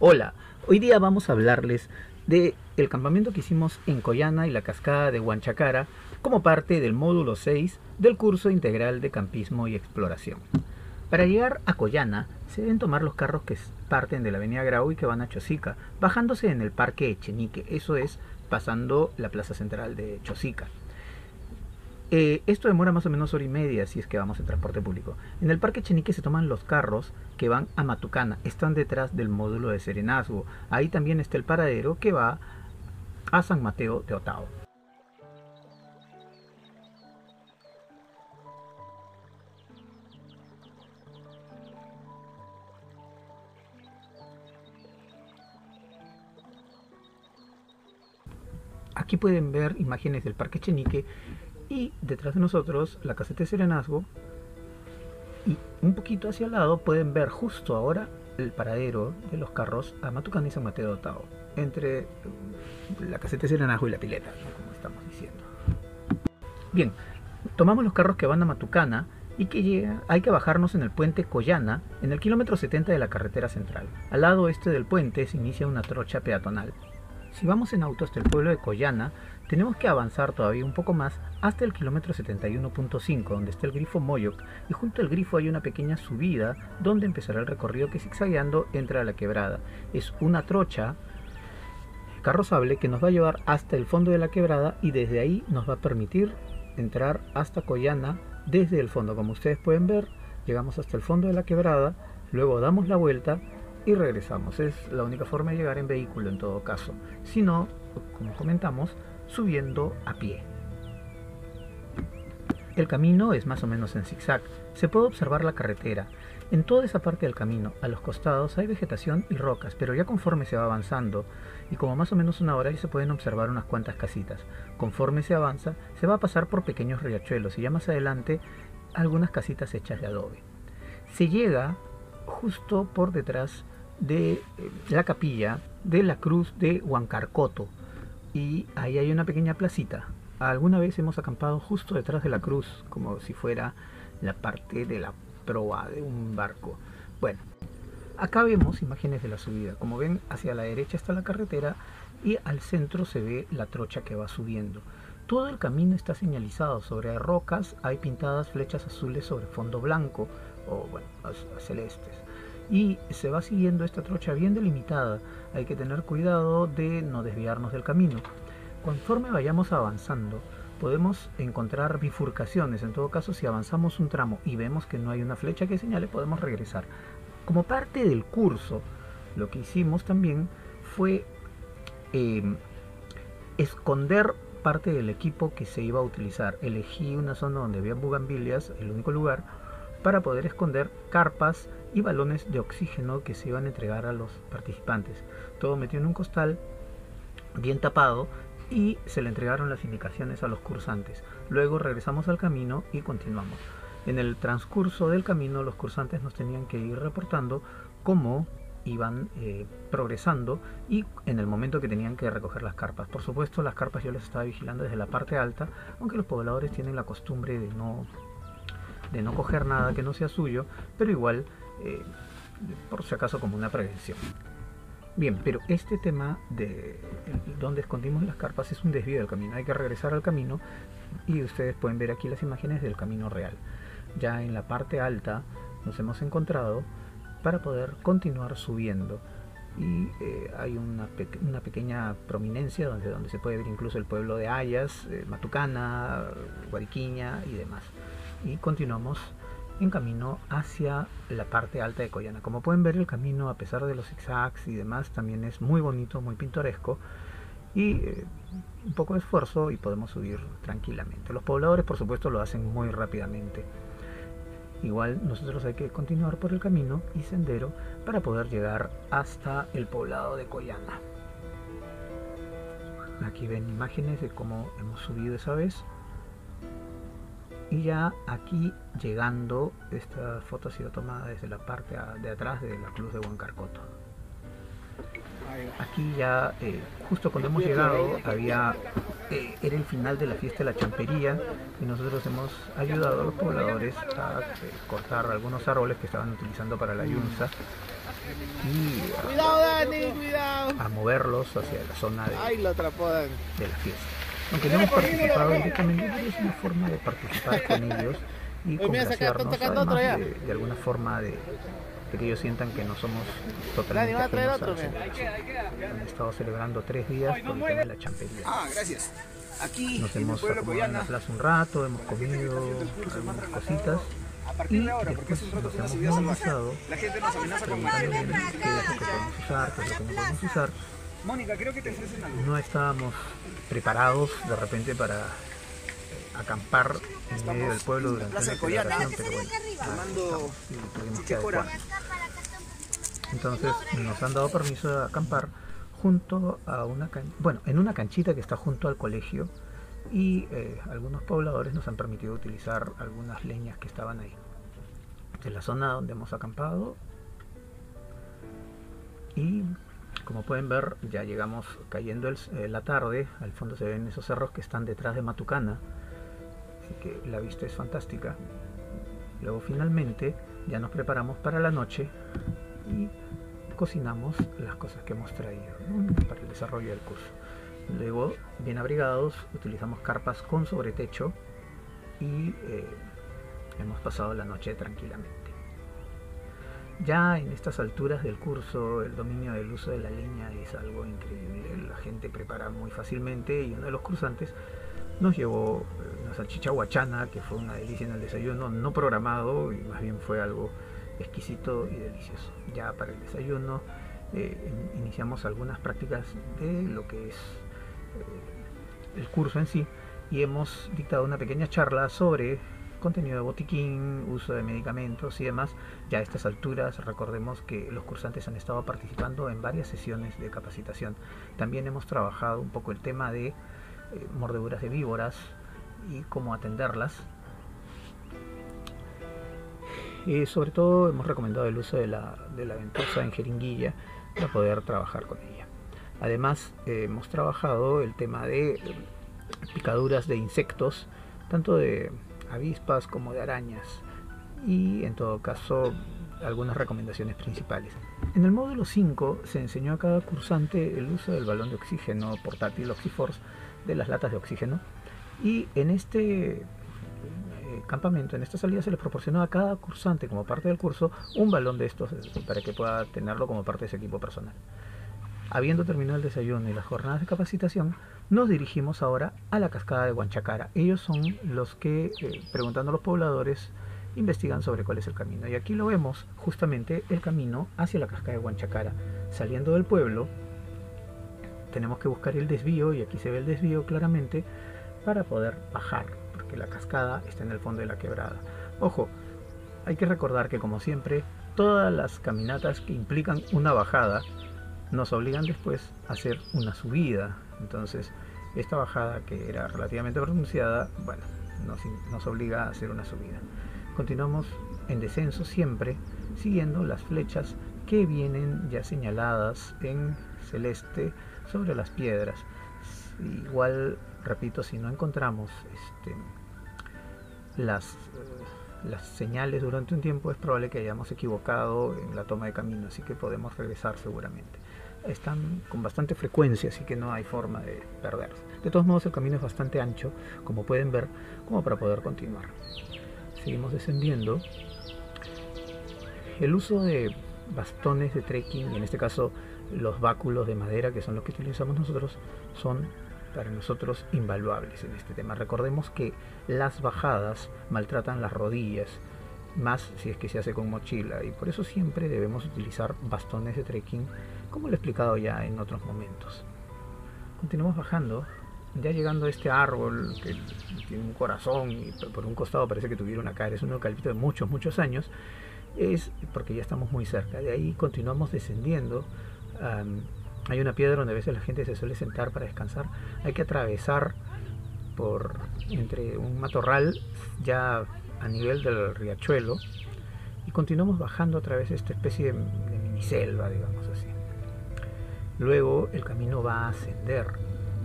Hola, hoy día vamos a hablarles de campamento que hicimos en Coyana y la cascada de Huanchacara como parte del módulo 6 del curso integral de campismo y exploración. Para llegar a Coyana se deben tomar los carros que parten de la avenida Grau y que van a Chosica, bajándose en el parque Echenique, eso es pasando la plaza central de Chosica. Eh, esto demora más o menos hora y media si es que vamos en transporte público. En el Parque Chenique se toman los carros que van a Matucana, están detrás del módulo de Serenazgo. Ahí también está el paradero que va a San Mateo de Otao. Aquí pueden ver imágenes del Parque Chenique y detrás de nosotros la caseta Serenazgo y un poquito hacia el lado pueden ver justo ahora el paradero de los carros a Matucana y San Mateo de entre la caseta Serenazgo y la pileta como estamos diciendo bien tomamos los carros que van a Matucana y que hay que bajarnos en el puente Coyana, en el kilómetro 70 de la carretera central. Al lado este del puente se inicia una trocha peatonal. Si vamos en auto hasta el pueblo de Coyana, tenemos que avanzar todavía un poco más hasta el kilómetro 71.5, donde está el grifo Moyoc, y junto al grifo hay una pequeña subida donde empezará el recorrido que zigzagueando entra a la quebrada. Es una trocha carrozable que nos va a llevar hasta el fondo de la quebrada y desde ahí nos va a permitir entrar hasta Coyana desde el fondo. Como ustedes pueden ver, llegamos hasta el fondo de la quebrada, luego damos la vuelta y regresamos. Es la única forma de llegar en vehículo en todo caso. Si no, como comentamos, subiendo a pie. El camino es más o menos en zigzag. Se puede observar la carretera. En toda esa parte del camino, a los costados, hay vegetación y rocas, pero ya conforme se va avanzando, y como más o menos una hora, ya se pueden observar unas cuantas casitas. Conforme se avanza, se va a pasar por pequeños riachuelos y ya más adelante algunas casitas hechas de adobe. Se llega justo por detrás de eh, la capilla de la cruz de Huancarcoto. Y ahí hay una pequeña placita. Alguna vez hemos acampado justo detrás de la cruz, como si fuera la parte de la proa de un barco. Bueno, acá vemos imágenes de la subida. Como ven, hacia la derecha está la carretera y al centro se ve la trocha que va subiendo. Todo el camino está señalizado. Sobre rocas hay pintadas flechas azules sobre fondo blanco o bueno, celestes y se va siguiendo esta trocha bien delimitada. Hay que tener cuidado de no desviarnos del camino. Conforme vayamos avanzando, podemos encontrar bifurcaciones. En todo caso, si avanzamos un tramo y vemos que no hay una flecha que señale, podemos regresar. Como parte del curso, lo que hicimos también fue eh, esconder parte del equipo que se iba a utilizar. Elegí una zona donde había bugambilias, el único lugar, para poder esconder carpas y balones de oxígeno que se iban a entregar a los participantes. Todo metido en un costal bien tapado y se le entregaron las indicaciones a los cursantes. Luego regresamos al camino y continuamos. En el transcurso del camino los cursantes nos tenían que ir reportando cómo iban eh, progresando y en el momento que tenían que recoger las carpas. Por supuesto las carpas yo las estaba vigilando desde la parte alta, aunque los pobladores tienen la costumbre de no de no coger nada que no sea suyo, pero igual, eh, por si acaso como una prevención. Bien, pero este tema de donde escondimos las carpas es un desvío del camino. Hay que regresar al camino y ustedes pueden ver aquí las imágenes del camino real. Ya en la parte alta nos hemos encontrado para poder continuar subiendo y eh, hay una, una, pequeña prominencia donde, donde se puede ver incluso el pueblo de Ayas, eh, Matucana, Guariquiña y demás y continuamos en camino hacia la parte alta de Coyana. Como pueden ver el camino a pesar de los zigzags y demás también es muy bonito, muy pintoresco y eh, un poco de esfuerzo y podemos subir tranquilamente. Los pobladores por supuesto lo hacen muy rápidamente. Igual nosotros hay que continuar por el camino y sendero para poder llegar hasta el poblado de Coyana. Aquí ven imágenes de cómo hemos subido esa vez y ya aquí llegando esta foto ha sido tomada desde la parte de atrás de la cruz de Huancarcoto. Aquí ya eh, justo cuando hemos llegado había eh, era el final de la fiesta de la champería y nosotros hemos ayudado a los pobladores a eh, cortar algunos árboles que estaban utilizando para la yunza y a moverlos hacia la zona de, de la fiesta. Aunque no hemos participado directamente, es una forma de participar con ellos y congraciarnos, además ya. de, de alguna forma de, de que ellos sientan que no somos totalmente Dani, va a traer ajenos a otro. Han estado celebrando tres días por el tema de la champería. Ah, gracias. Aquí, Nos hemos acomodado en la plaza un rato, hemos comido algunas cositas a y partir de ahora, porque después hace un rato nos hemos movilizado La gente nos amenaza con qué es lo que podemos usar, qué es lo que no podemos usar. Mónica, creo que te ofrecen algo. No estábamos preparados de repente para acampar en medio del pueblo durante Plaza la de Coyana. celebración, pero bueno, Tomando y tuvimos que chichecora. adecuarnos. Entonces nos han dado permiso de acampar junto a una can- bueno, en una canchita que está junto al colegio y eh, algunos pobladores nos han permitido utilizar algunas leñas que estaban ahí. De la zona donde hemos acampado y como pueden ver ya llegamos cayendo eh, la tarde, al fondo se ven esos cerros que están detrás de Matucana, así que la vista es fantástica. Luego finalmente ya nos preparamos para la noche y cocinamos las cosas que hemos traído para el desarrollo del curso. Luego, bien abrigados, utilizamos carpas con sobretecho y eh, hemos pasado la noche tranquilamente. Ya en estas alturas del curso, el dominio del uso de la leña es algo increíble. La gente prepara muy fácilmente y uno de los cursantes nos llevó eh, una salchicha guachana, que fue una delicia en el desayuno, no programado y más bien fue algo exquisito y delicioso. Ya para el desayuno eh, in- iniciamos algunas prácticas de lo que es eh, el curso en sí y hemos dictado una pequeña charla sobre contenido de botiquín, uso de medicamentos y demás. Ya a estas alturas recordemos que los cursantes han estado participando en varias sesiones de capacitación. También hemos trabajado un poco el tema de eh, mordeduras de víboras y cómo atenderlas. Y sobre todo hemos recomendado el uso de la, de la ventosa en jeringuilla para poder trabajar con ella. Además eh, hemos trabajado el tema de eh, picaduras de insectos, tanto de avispas como de arañas y en todo caso algunas recomendaciones principales. En el módulo 5 se enseñó a cada cursante el uso del balón de oxígeno portátil Oxyforce de las latas de oxígeno y en este eh, campamento, en esta salida se les proporcionó a cada cursante como parte del curso un balón de estos eh, para que pueda tenerlo como parte de su equipo personal. Habiendo terminado el desayuno y las jornadas de capacitación, nos dirigimos ahora a la cascada de Huanchacara. Ellos son los que, eh, preguntando a los pobladores, investigan sobre cuál es el camino. Y aquí lo vemos, justamente el camino hacia la cascada de Huanchacara. Saliendo del pueblo, tenemos que buscar el desvío, y aquí se ve el desvío claramente, para poder bajar, porque la cascada está en el fondo de la quebrada. Ojo, hay que recordar que como siempre, todas las caminatas que implican una bajada, nos obligan después a hacer una subida. Entonces, esta bajada que era relativamente pronunciada, bueno, nos, obliga a hacer una subida. Continuamos en descenso siempre, siguiendo las flechas que vienen ya señaladas en celeste sobre las piedras. Igual, repito, si no encontramos este, las, eh, las señales durante un tiempo, es probable que hayamos equivocado en la toma de camino, así que podemos regresar seguramente están con bastante frecuencia, así que no hay forma de perderse. De todos modos, el camino es bastante ancho, como pueden ver, como para poder continuar. Seguimos descendiendo. El uso de bastones de trekking, y en este caso los báculos de madera, que son los que utilizamos nosotros, son para nosotros invaluables en este tema. Recordemos que las bajadas maltratan las rodillas, más si es que se hace con mochila, y por eso siempre debemos utilizar bastones de trekking como lo he explicado ya en otros momentos. Continuamos bajando, ya llegando a este árbol que tiene un corazón y por un costado parece que tuviera una cara, es un eucalipto de muchos, muchos años, es porque ya estamos muy cerca. De ahí continuamos descendiendo. Hay una piedra donde a veces la gente se suele sentar para descansar. Hay que atravesar por entre un matorral ya a nivel del riachuelo y continuamos bajando a través de esta especie de, de miniselva, digamos. Luego el camino va a ascender.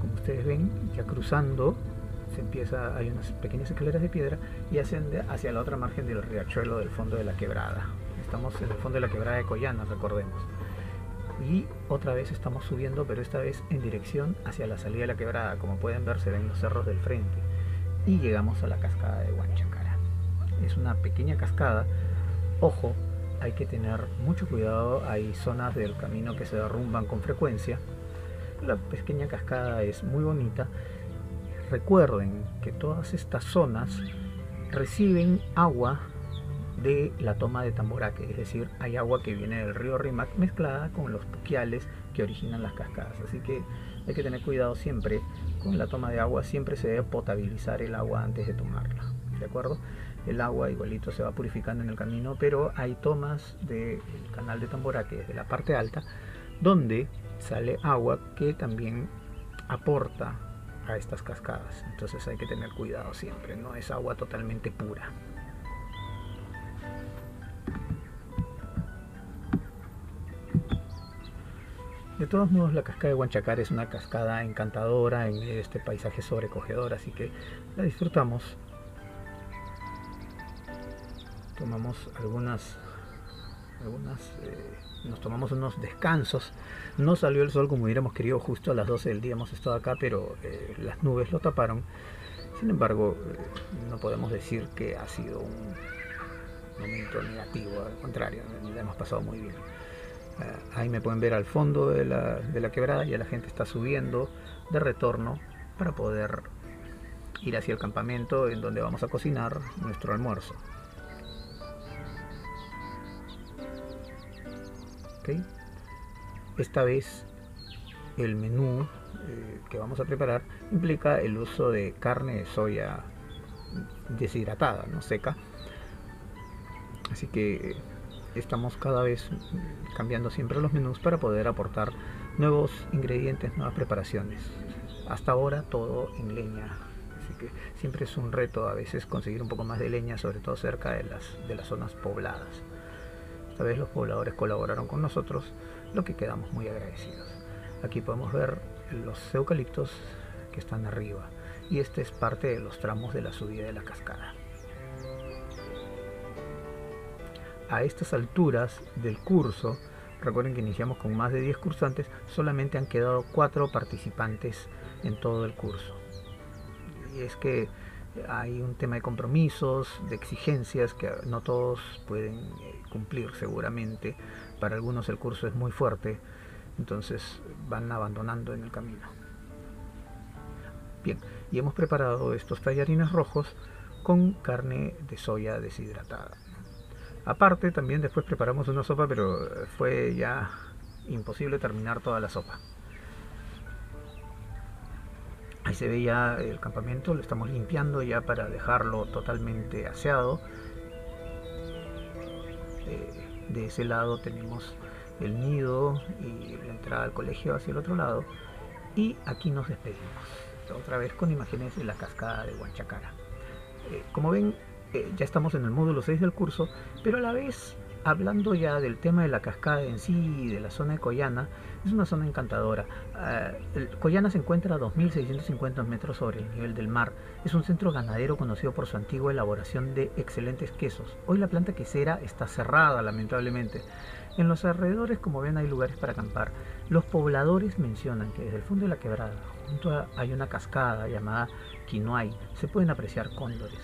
Como ustedes ven, ya cruzando, se empieza, hay unas pequeñas escaleras de piedra y asciende hacia la otra margen del riachuelo del fondo de la quebrada. Estamos en el fondo de la quebrada de Coyana, recordemos. Y otra vez estamos subiendo, pero esta vez en dirección hacia la salida de la quebrada. Como pueden ver, se ven los cerros del frente. Y llegamos a la cascada de Huanchacara. Es una pequeña cascada. Ojo, hay que tener mucho cuidado. Hay zonas del camino que se derrumban con frecuencia. La pequeña cascada es muy bonita. Recuerden que todas estas zonas reciben agua de la toma de Tamboraque, es decir, hay agua que viene del río Rimac mezclada con los puquiales que originan las cascadas, así que hay que tener cuidado siempre con la toma de agua, siempre se debe potabilizar el agua antes de tomarla, ¿de acuerdo? El agua igualito se va purificando en el camino, pero hay tomas del canal de Tamboraque, desde la parte alta, donde sale agua que también aporta a estas cascadas, entonces hay que tener cuidado siempre, no es agua totalmente pura. De todos modos, la cascada de Huanchacar es una cascada encantadora en este paisaje sobrecogedor, así que la disfrutamos. Tomamos algunas, algunas eh, nos tomamos unos descansos. No salió el sol como hubiéramos querido, justo a las 12 del día hemos estado acá, pero eh, las nubes lo taparon. Sin embargo, eh, no podemos decir que ha sido un momento negativo, al contrario, la hemos pasado muy bien. Eh, ahí me pueden ver al fondo de la, de la quebrada, ya la gente está subiendo de retorno para poder ir hacia el campamento en donde vamos a cocinar nuestro almuerzo. Esta vez el menú eh, que vamos a preparar implica el uso de carne de soya deshidratada, no seca. Así que estamos cada vez cambiando siempre los menús para poder aportar nuevos ingredientes, nuevas preparaciones. Hasta ahora todo en leña, así que siempre es un reto a veces conseguir un poco más de leña, sobre todo cerca de las, de las zonas pobladas. Esta vez los pobladores colaboraron con nosotros, lo que quedamos muy agradecidos. Aquí podemos ver los eucaliptos que están arriba y este es parte de los tramos de la subida de la cascada. a estas alturas del curso, recuerden que iniciamos con más de 10 cursantes, solamente han quedado 4 participantes en todo el curso. Y es que hay un tema de compromisos, de exigencias que no todos pueden eh, cumplir seguramente. Para algunos el curso es muy fuerte, entonces van abandonando en el camino. Bien, y hemos preparado estos tallarines rojos con carne de soya deshidratada. Aparte, también después preparamos una sopa, pero fue ya imposible terminar toda la sopa. Ahí se ve ya el campamento, lo estamos limpiando ya para dejarlo totalmente aseado. De ese lado tenemos el nido y la entrada al colegio hacia el otro lado. Y aquí nos despedimos, otra vez con imágenes de la cascada de Huanchacara. Eh, como ven, eh, ya estamos en el módulo 6 del curso, pero a la vez, hablando ya del tema de la cascada en sí de la zona de Coyana, es una zona encantadora. Uh, Coyana se encuentra a 2.650 metros sobre el nivel del mar. Es un centro ganadero conocido por su antigua elaboración de excelentes quesos. Hoy la planta quesera está cerrada, lamentablemente. En los alrededores, como ven, hay lugares para acampar. Los pobladores mencionan que desde el fondo de la quebrada, junto a, hay una cascada llamada Quinoay, se pueden apreciar cóndores.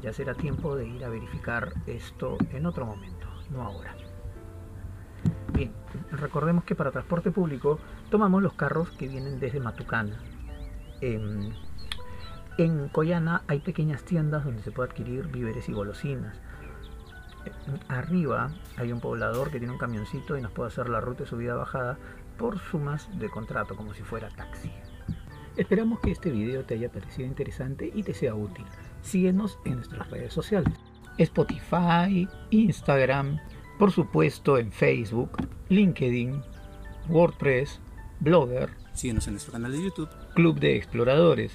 Ya será tiempo de ir a verificar esto en otro momento, no ahora. Bien, recordemos que para transporte público tomamos los carros que vienen desde Matucana. En, en Coyana hay pequeñas tiendas donde se puede adquirir víveres y golosinas. Arriba hay un poblador que tiene un camioncito y nos puede hacer la ruta de subida-bajada por sumas de contrato, como si fuera taxi. Esperamos que este video te haya parecido interesante y te sea útil síguenos en nuestras redes sociales. Spotify, Instagram, por supuesto en Facebook, LinkedIn, WordPress, Blogger. Síguenos en nuestro canal de YouTube. Club de Exploradores.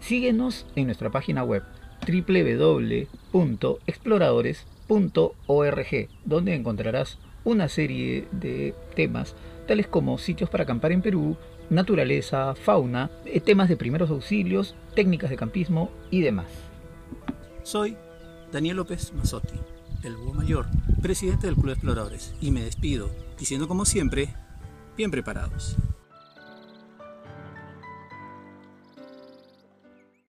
Síguenos en nuestra página web www.exploradores.org, donde encontrarás una serie de temas tales como sitios para acampar en Perú, naturaleza, fauna, eh, temas de primeros auxilios, técnicas de campismo y demás. Soy Daniel López Mazzotti, el búho mayor, presidente del Club de Exploradores, y me despido diciendo como siempre, bien preparados.